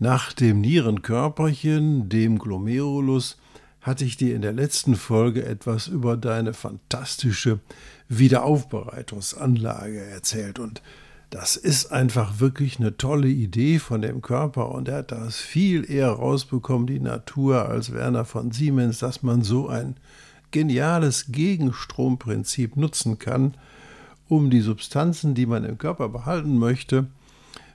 nach dem Nierenkörperchen, dem Glomerulus, hatte ich dir in der letzten Folge etwas über deine fantastische Wiederaufbereitungsanlage erzählt. Und das ist einfach wirklich eine tolle Idee von dem Körper. Und er hat das viel eher rausbekommen, die Natur, als Werner von Siemens, dass man so ein geniales Gegenstromprinzip nutzen kann, um die Substanzen, die man im Körper behalten möchte,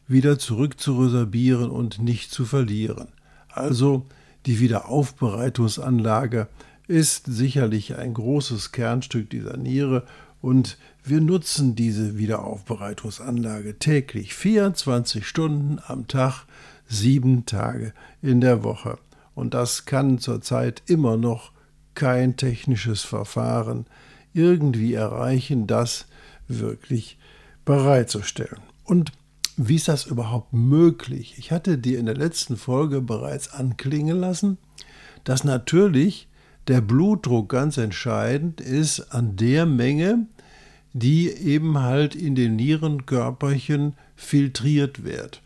wieder zurückzureservieren und nicht zu verlieren. Also die Wiederaufbereitungsanlage ist sicherlich ein großes Kernstück dieser Niere und wir nutzen diese Wiederaufbereitungsanlage täglich 24 Stunden am Tag, sieben Tage in der Woche. Und das kann zurzeit immer noch kein technisches Verfahren irgendwie erreichen, das wirklich bereitzustellen. Und wie ist das überhaupt möglich? Ich hatte dir in der letzten Folge bereits anklingen lassen, dass natürlich der Blutdruck ganz entscheidend ist an der Menge, die eben halt in den Nierenkörperchen filtriert wird.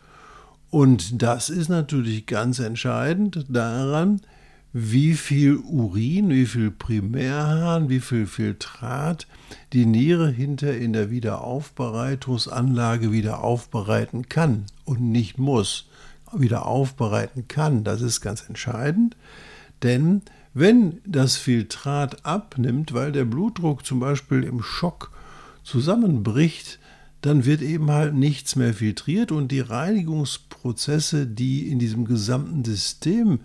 Und das ist natürlich ganz entscheidend daran, wie viel Urin, wie viel Primärharn, wie viel Filtrat die Niere hinter in der Wiederaufbereitungsanlage wieder aufbereiten kann und nicht muss, wieder aufbereiten kann. Das ist ganz entscheidend, denn wenn das Filtrat abnimmt, weil der Blutdruck zum Beispiel im Schock zusammenbricht, dann wird eben halt nichts mehr filtriert und die Reinigungsprozesse, die in diesem gesamten System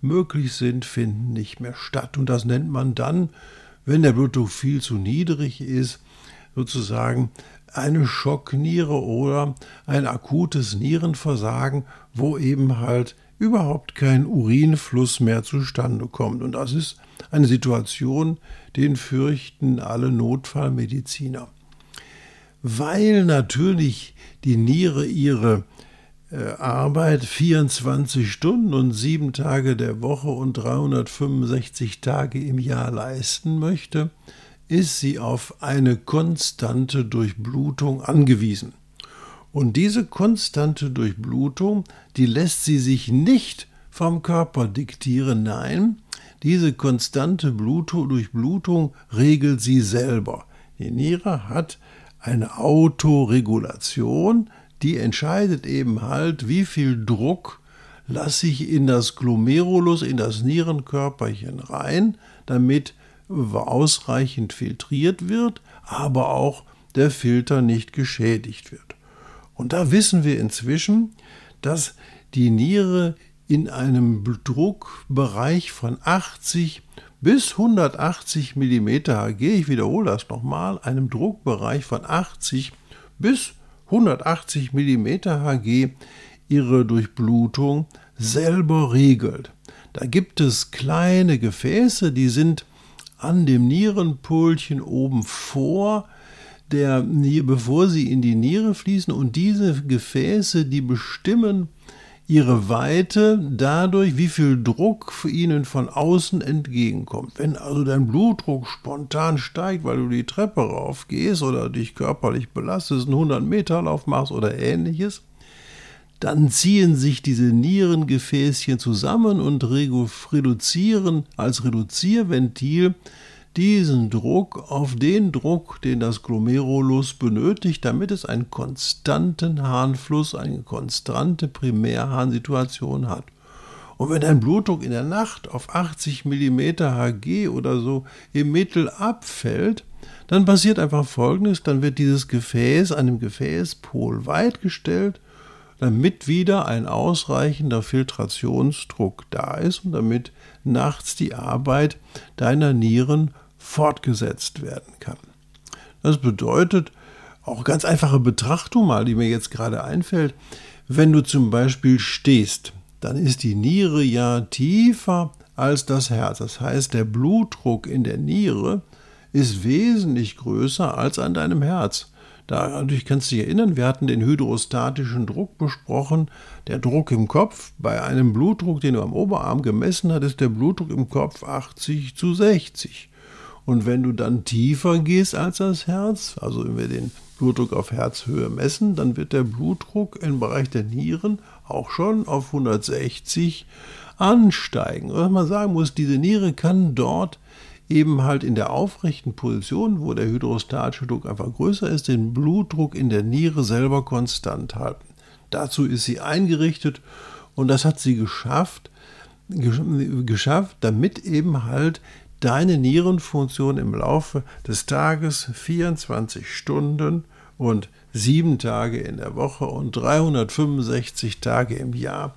möglich sind, finden nicht mehr statt. Und das nennt man dann, wenn der Blutdruck viel zu niedrig ist, sozusagen eine Schockniere oder ein akutes Nierenversagen, wo eben halt überhaupt kein Urinfluss mehr zustande kommt. Und das ist eine Situation, den fürchten alle Notfallmediziner. Weil natürlich die Niere ihre Arbeit 24 Stunden und sieben Tage der Woche und 365 Tage im Jahr leisten möchte, ist sie auf eine konstante Durchblutung angewiesen. Und diese konstante Durchblutung, die lässt sie sich nicht vom Körper diktieren, nein, diese konstante Durchblutung regelt sie selber. Die Niere hat eine Autoregulation, die entscheidet eben halt, wie viel Druck lasse ich in das Glomerulus, in das Nierenkörperchen rein, damit ausreichend filtriert wird, aber auch der Filter nicht geschädigt wird. Und da wissen wir inzwischen, dass die Niere in einem Druckbereich von 80 bis 180 mm Hg, ich wiederhole das nochmal, einem Druckbereich von 80 bis 180 mm Hg ihre Durchblutung selber regelt. Da gibt es kleine Gefäße, die sind an dem Nierenpolchen oben vor, der, bevor sie in die Niere fließen. Und diese Gefäße, die bestimmen ihre Weite dadurch, wie viel Druck für ihnen von außen entgegenkommt. Wenn also dein Blutdruck spontan steigt, weil du die Treppe raufgehst oder dich körperlich belastest, einen 100-Meter-Lauf machst oder ähnliches, dann ziehen sich diese Nierengefäßchen zusammen und reduzieren als Reduzierventil diesen Druck auf den Druck, den das Glomerulus benötigt, damit es einen konstanten Harnfluss, eine konstante Primärharnsituation hat. Und wenn dein Blutdruck in der Nacht auf 80 mm Hg oder so im Mittel abfällt, dann passiert einfach Folgendes, dann wird dieses Gefäß einem Gefäßpol weit gestellt, damit wieder ein ausreichender Filtrationsdruck da ist und damit nachts die Arbeit deiner Nieren fortgesetzt werden kann. Das bedeutet, auch ganz einfache Betrachtung mal, die mir jetzt gerade einfällt, Wenn du zum Beispiel stehst, dann ist die Niere ja tiefer als das Herz. Das heißt, der Blutdruck in der Niere ist wesentlich größer als an deinem Herz. Da natürlich kannst du dich erinnern, wir hatten den hydrostatischen Druck besprochen. Der Druck im Kopf, bei einem Blutdruck, den du am Oberarm gemessen hast, ist der Blutdruck im Kopf 80 zu 60. Und wenn du dann tiefer gehst als das Herz, also wenn wir den Blutdruck auf Herzhöhe messen, dann wird der Blutdruck im Bereich der Nieren auch schon auf 160 ansteigen. Was man sagen muss, diese Niere kann dort eben halt in der aufrechten Position, wo der hydrostatische Druck einfach größer ist, den Blutdruck in der Niere selber konstant halten. Dazu ist sie eingerichtet und das hat sie geschafft, geschafft, damit eben halt deine Nierenfunktion im Laufe des Tages 24 Stunden und sieben Tage in der Woche und 365 Tage im Jahr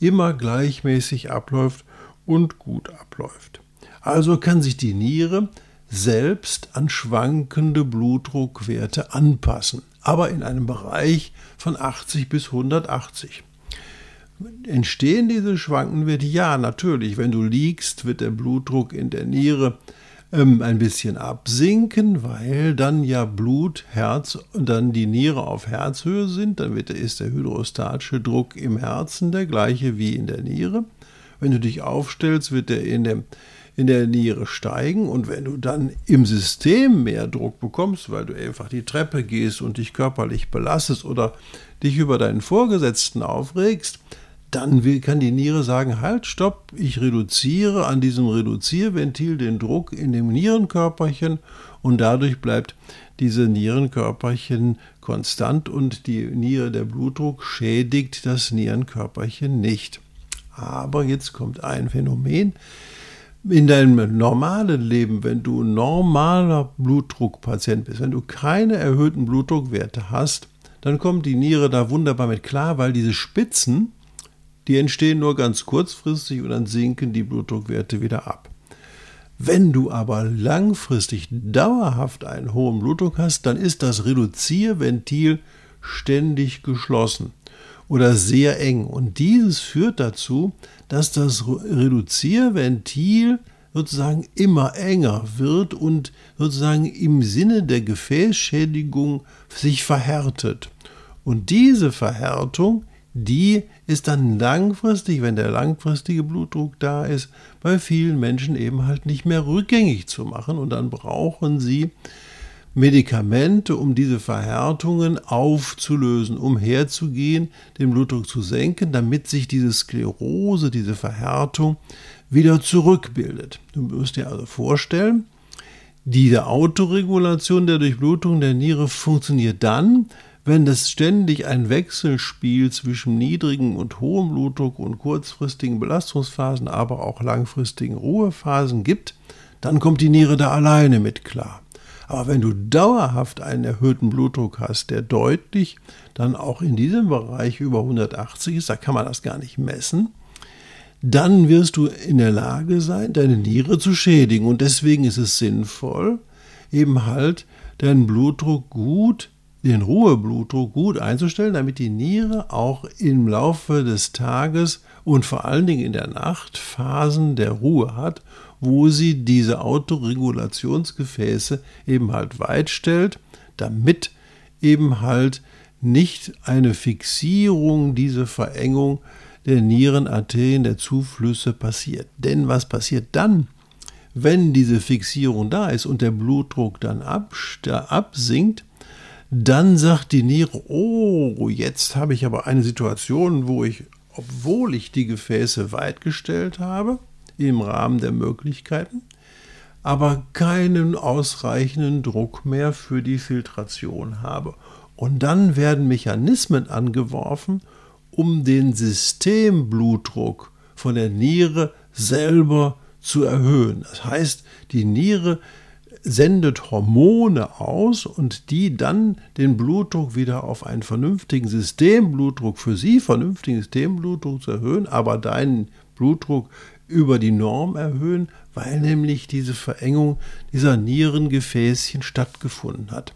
immer gleichmäßig abläuft und gut abläuft. Also kann sich die Niere selbst an schwankende Blutdruckwerte anpassen, aber in einem Bereich von 80 bis 180. Entstehen diese schwankenden Werte? Ja, natürlich. Wenn du liegst, wird der Blutdruck in der Niere ähm, ein bisschen absinken, weil dann ja Blut, Herz und dann die Niere auf Herzhöhe sind. Dann wird, ist der hydrostatische Druck im Herzen der gleiche wie in der Niere. Wenn du dich aufstellst, wird der in dem in der Niere steigen und wenn du dann im System mehr Druck bekommst, weil du einfach die Treppe gehst und dich körperlich belastest oder dich über deinen Vorgesetzten aufregst, dann kann die Niere sagen, halt, stopp, ich reduziere an diesem Reduzierventil den Druck in dem Nierenkörperchen und dadurch bleibt diese Nierenkörperchen konstant und die Niere, der Blutdruck schädigt das Nierenkörperchen nicht. Aber jetzt kommt ein Phänomen, in deinem normalen Leben, wenn du normaler Blutdruckpatient bist, wenn du keine erhöhten Blutdruckwerte hast, dann kommt die Niere da wunderbar mit klar, weil diese Spitzen, die entstehen nur ganz kurzfristig und dann sinken die Blutdruckwerte wieder ab. Wenn du aber langfristig dauerhaft einen hohen Blutdruck hast, dann ist das Reduzierventil ständig geschlossen oder sehr eng. Und dieses führt dazu, dass das Reduzierventil sozusagen immer enger wird und sozusagen im Sinne der Gefäßschädigung sich verhärtet. Und diese Verhärtung, die ist dann langfristig, wenn der langfristige Blutdruck da ist, bei vielen Menschen eben halt nicht mehr rückgängig zu machen und dann brauchen sie Medikamente, um diese Verhärtungen aufzulösen, umherzugehen, den Blutdruck zu senken, damit sich diese Sklerose, diese Verhärtung wieder zurückbildet. Du musst dir also vorstellen, diese Autoregulation der Durchblutung der Niere funktioniert dann, wenn es ständig ein Wechselspiel zwischen niedrigem und hohem Blutdruck und kurzfristigen Belastungsphasen, aber auch langfristigen Ruhephasen gibt, dann kommt die Niere da alleine mit klar. Aber wenn du dauerhaft einen erhöhten Blutdruck hast, der deutlich dann auch in diesem Bereich über 180 ist, da kann man das gar nicht messen, dann wirst du in der Lage sein, deine Niere zu schädigen. Und deswegen ist es sinnvoll, eben halt deinen Blutdruck gut, den Ruheblutdruck gut einzustellen, damit die Niere auch im Laufe des Tages und vor allen Dingen in der Nacht Phasen der Ruhe hat wo sie diese Autoregulationsgefäße eben halt weit stellt, damit eben halt nicht eine Fixierung, diese Verengung der Nierenarterien, der Zuflüsse passiert. Denn was passiert dann, wenn diese Fixierung da ist und der Blutdruck dann absinkt, dann sagt die Niere, oh, jetzt habe ich aber eine Situation, wo ich, obwohl ich die Gefäße weit gestellt habe, im Rahmen der Möglichkeiten, aber keinen ausreichenden Druck mehr für die Filtration habe. Und dann werden Mechanismen angeworfen, um den Systemblutdruck von der Niere selber zu erhöhen. Das heißt, die Niere sendet Hormone aus und die dann den Blutdruck wieder auf einen vernünftigen Systemblutdruck, für sie vernünftigen Systemblutdruck zu erhöhen, aber deinen Blutdruck über die Norm erhöhen, weil nämlich diese Verengung dieser Nierengefäßchen stattgefunden hat.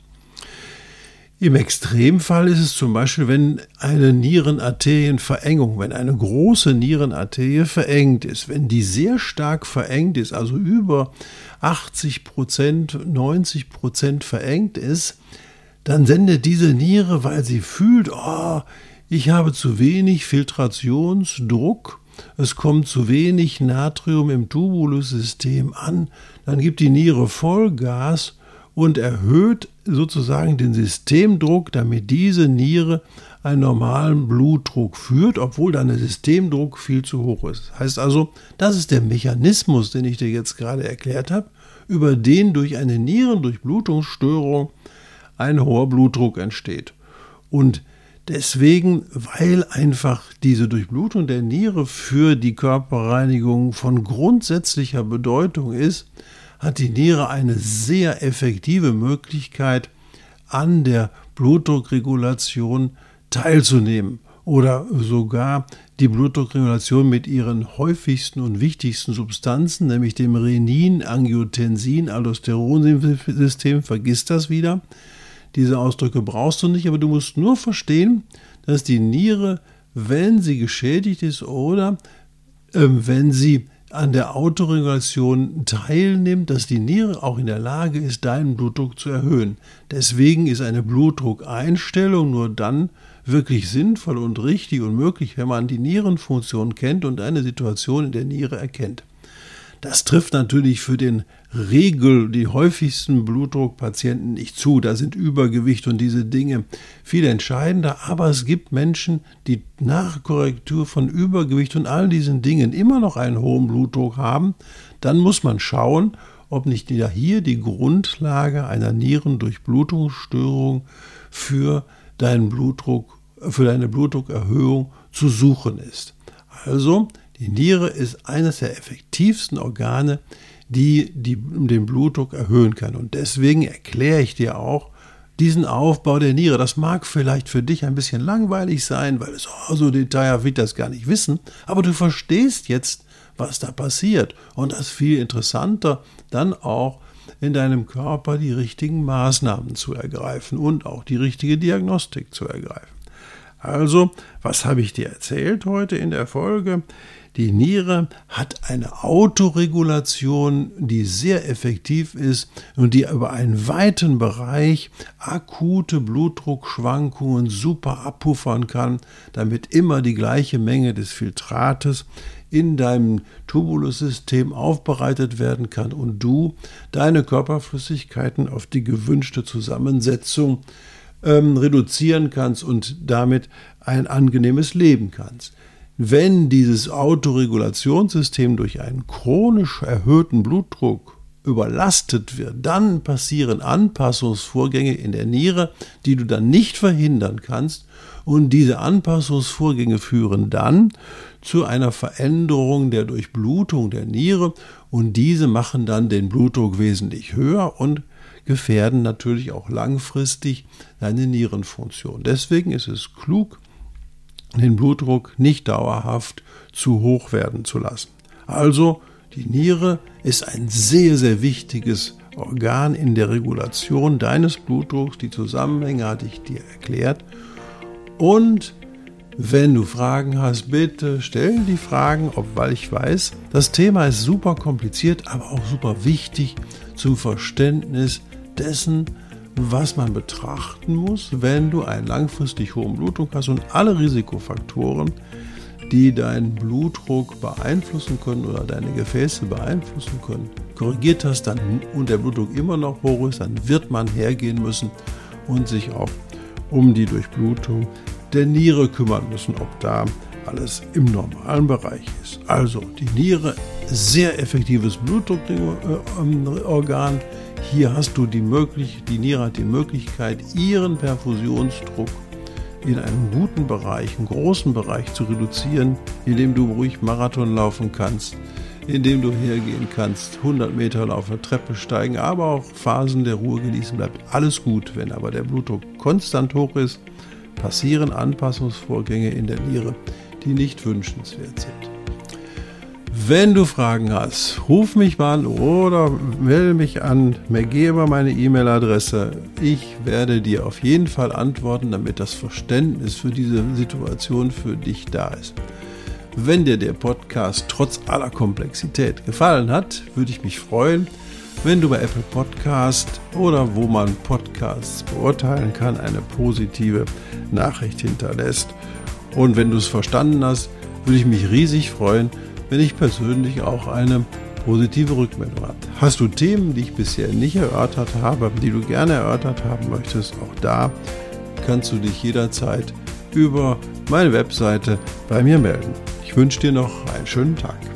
Im Extremfall ist es zum Beispiel, wenn eine Nierenarterienverengung, wenn eine große Nierenarterie verengt ist, wenn die sehr stark verengt ist, also über 80 Prozent, 90 Prozent verengt ist, dann sendet diese Niere, weil sie fühlt, oh, ich habe zu wenig Filtrationsdruck, es kommt zu wenig Natrium im Tubulussystem an, dann gibt die Niere Vollgas und erhöht sozusagen den Systemdruck, damit diese Niere einen normalen Blutdruck führt, obwohl dann der Systemdruck viel zu hoch ist. Heißt also, das ist der Mechanismus, den ich dir jetzt gerade erklärt habe, über den durch eine Nierendurchblutungsstörung ein hoher Blutdruck entsteht. Und deswegen, weil einfach diese Durchblutung der Niere für die Körperreinigung von grundsätzlicher Bedeutung ist, hat die Niere eine sehr effektive Möglichkeit, an der Blutdruckregulation teilzunehmen oder sogar die Blutdruckregulation mit ihren häufigsten und wichtigsten Substanzen, nämlich dem Renin, Angiotensin, Aldosteronsystem, vergiss das wieder. Diese Ausdrücke brauchst du nicht, aber du musst nur verstehen, dass die Niere, wenn sie geschädigt ist oder äh, wenn sie an der Autoregulation teilnimmt, dass die Niere auch in der Lage ist, deinen Blutdruck zu erhöhen. Deswegen ist eine Blutdruckeinstellung nur dann wirklich sinnvoll und richtig und möglich, wenn man die Nierenfunktion kennt und eine Situation in der Niere erkennt. Das trifft natürlich für den Regel, die häufigsten Blutdruckpatienten nicht zu. Da sind Übergewicht und diese Dinge viel entscheidender. Aber es gibt Menschen, die nach Korrektur von Übergewicht und all diesen Dingen immer noch einen hohen Blutdruck haben. Dann muss man schauen, ob nicht hier die Grundlage einer Nierendurchblutungsstörung für deinen Blutdruck, für deine Blutdruckerhöhung zu suchen ist. Also die Niere ist eines der effektivsten Organe, die, die den Blutdruck erhöhen kann. Und deswegen erkläre ich dir auch diesen Aufbau der Niere. Das mag vielleicht für dich ein bisschen langweilig sein, weil es oh, so detailhaft will das gar nicht wissen, aber du verstehst jetzt, was da passiert. Und das ist viel interessanter, dann auch in deinem Körper die richtigen Maßnahmen zu ergreifen und auch die richtige Diagnostik zu ergreifen. Also, was habe ich dir erzählt heute in der Folge? Die Niere hat eine Autoregulation, die sehr effektiv ist und die über einen weiten Bereich akute Blutdruckschwankungen super abpuffern kann, damit immer die gleiche Menge des Filtrates in deinem Tubulussystem aufbereitet werden kann und du deine Körperflüssigkeiten auf die gewünschte Zusammensetzung ähm, reduzieren kannst und damit ein angenehmes Leben kannst. Wenn dieses Autoregulationssystem durch einen chronisch erhöhten Blutdruck überlastet wird, dann passieren Anpassungsvorgänge in der Niere, die du dann nicht verhindern kannst. Und diese Anpassungsvorgänge führen dann zu einer Veränderung der Durchblutung der Niere und diese machen dann den Blutdruck wesentlich höher und gefährden natürlich auch langfristig deine Nierenfunktion. Deswegen ist es klug, den Blutdruck nicht dauerhaft zu hoch werden zu lassen. Also die Niere ist ein sehr, sehr wichtiges Organ in der Regulation deines Blutdrucks. Die Zusammenhänge hatte ich dir erklärt. Und wenn du Fragen hast, bitte stell die Fragen, weil ich weiß, das Thema ist super kompliziert, aber auch super wichtig zum Verständnis dessen, was man betrachten muss, wenn du einen langfristig hohen Blutdruck hast und alle Risikofaktoren, die deinen Blutdruck beeinflussen können oder deine Gefäße beeinflussen können, korrigiert hast dann und der Blutdruck immer noch hoch ist, dann wird man hergehen müssen und sich auch um die Durchblutung der Niere kümmern müssen, ob da alles im normalen Bereich ist. Also die Niere, sehr effektives Blutdruckorgan. Äh, hier hast du die Möglichkeit, die Niere hat die Möglichkeit, ihren Perfusionsdruck in einem guten Bereich, einen großen Bereich zu reduzieren, indem du ruhig Marathon laufen kannst, indem du hergehen kannst, 100 Meter auf der Treppe steigen, aber auch Phasen der Ruhe genießen, bleibt alles gut. Wenn aber der Blutdruck konstant hoch ist, passieren Anpassungsvorgänge in der Niere, die nicht wünschenswert sind. Wenn du Fragen hast, ruf mich mal an oder melde mich an, geh über meine E-Mail-Adresse. Ich werde dir auf jeden Fall antworten, damit das Verständnis für diese Situation für dich da ist. Wenn dir der Podcast trotz aller Komplexität gefallen hat, würde ich mich freuen, wenn du bei Apple Podcast oder wo man Podcasts beurteilen kann, eine positive Nachricht hinterlässt. Und wenn du es verstanden hast, würde ich mich riesig freuen, wenn ich persönlich auch eine positive Rückmeldung habe. Hast du Themen, die ich bisher nicht erörtert habe, die du gerne erörtert haben möchtest, auch da kannst du dich jederzeit über meine Webseite bei mir melden. Ich wünsche dir noch einen schönen Tag.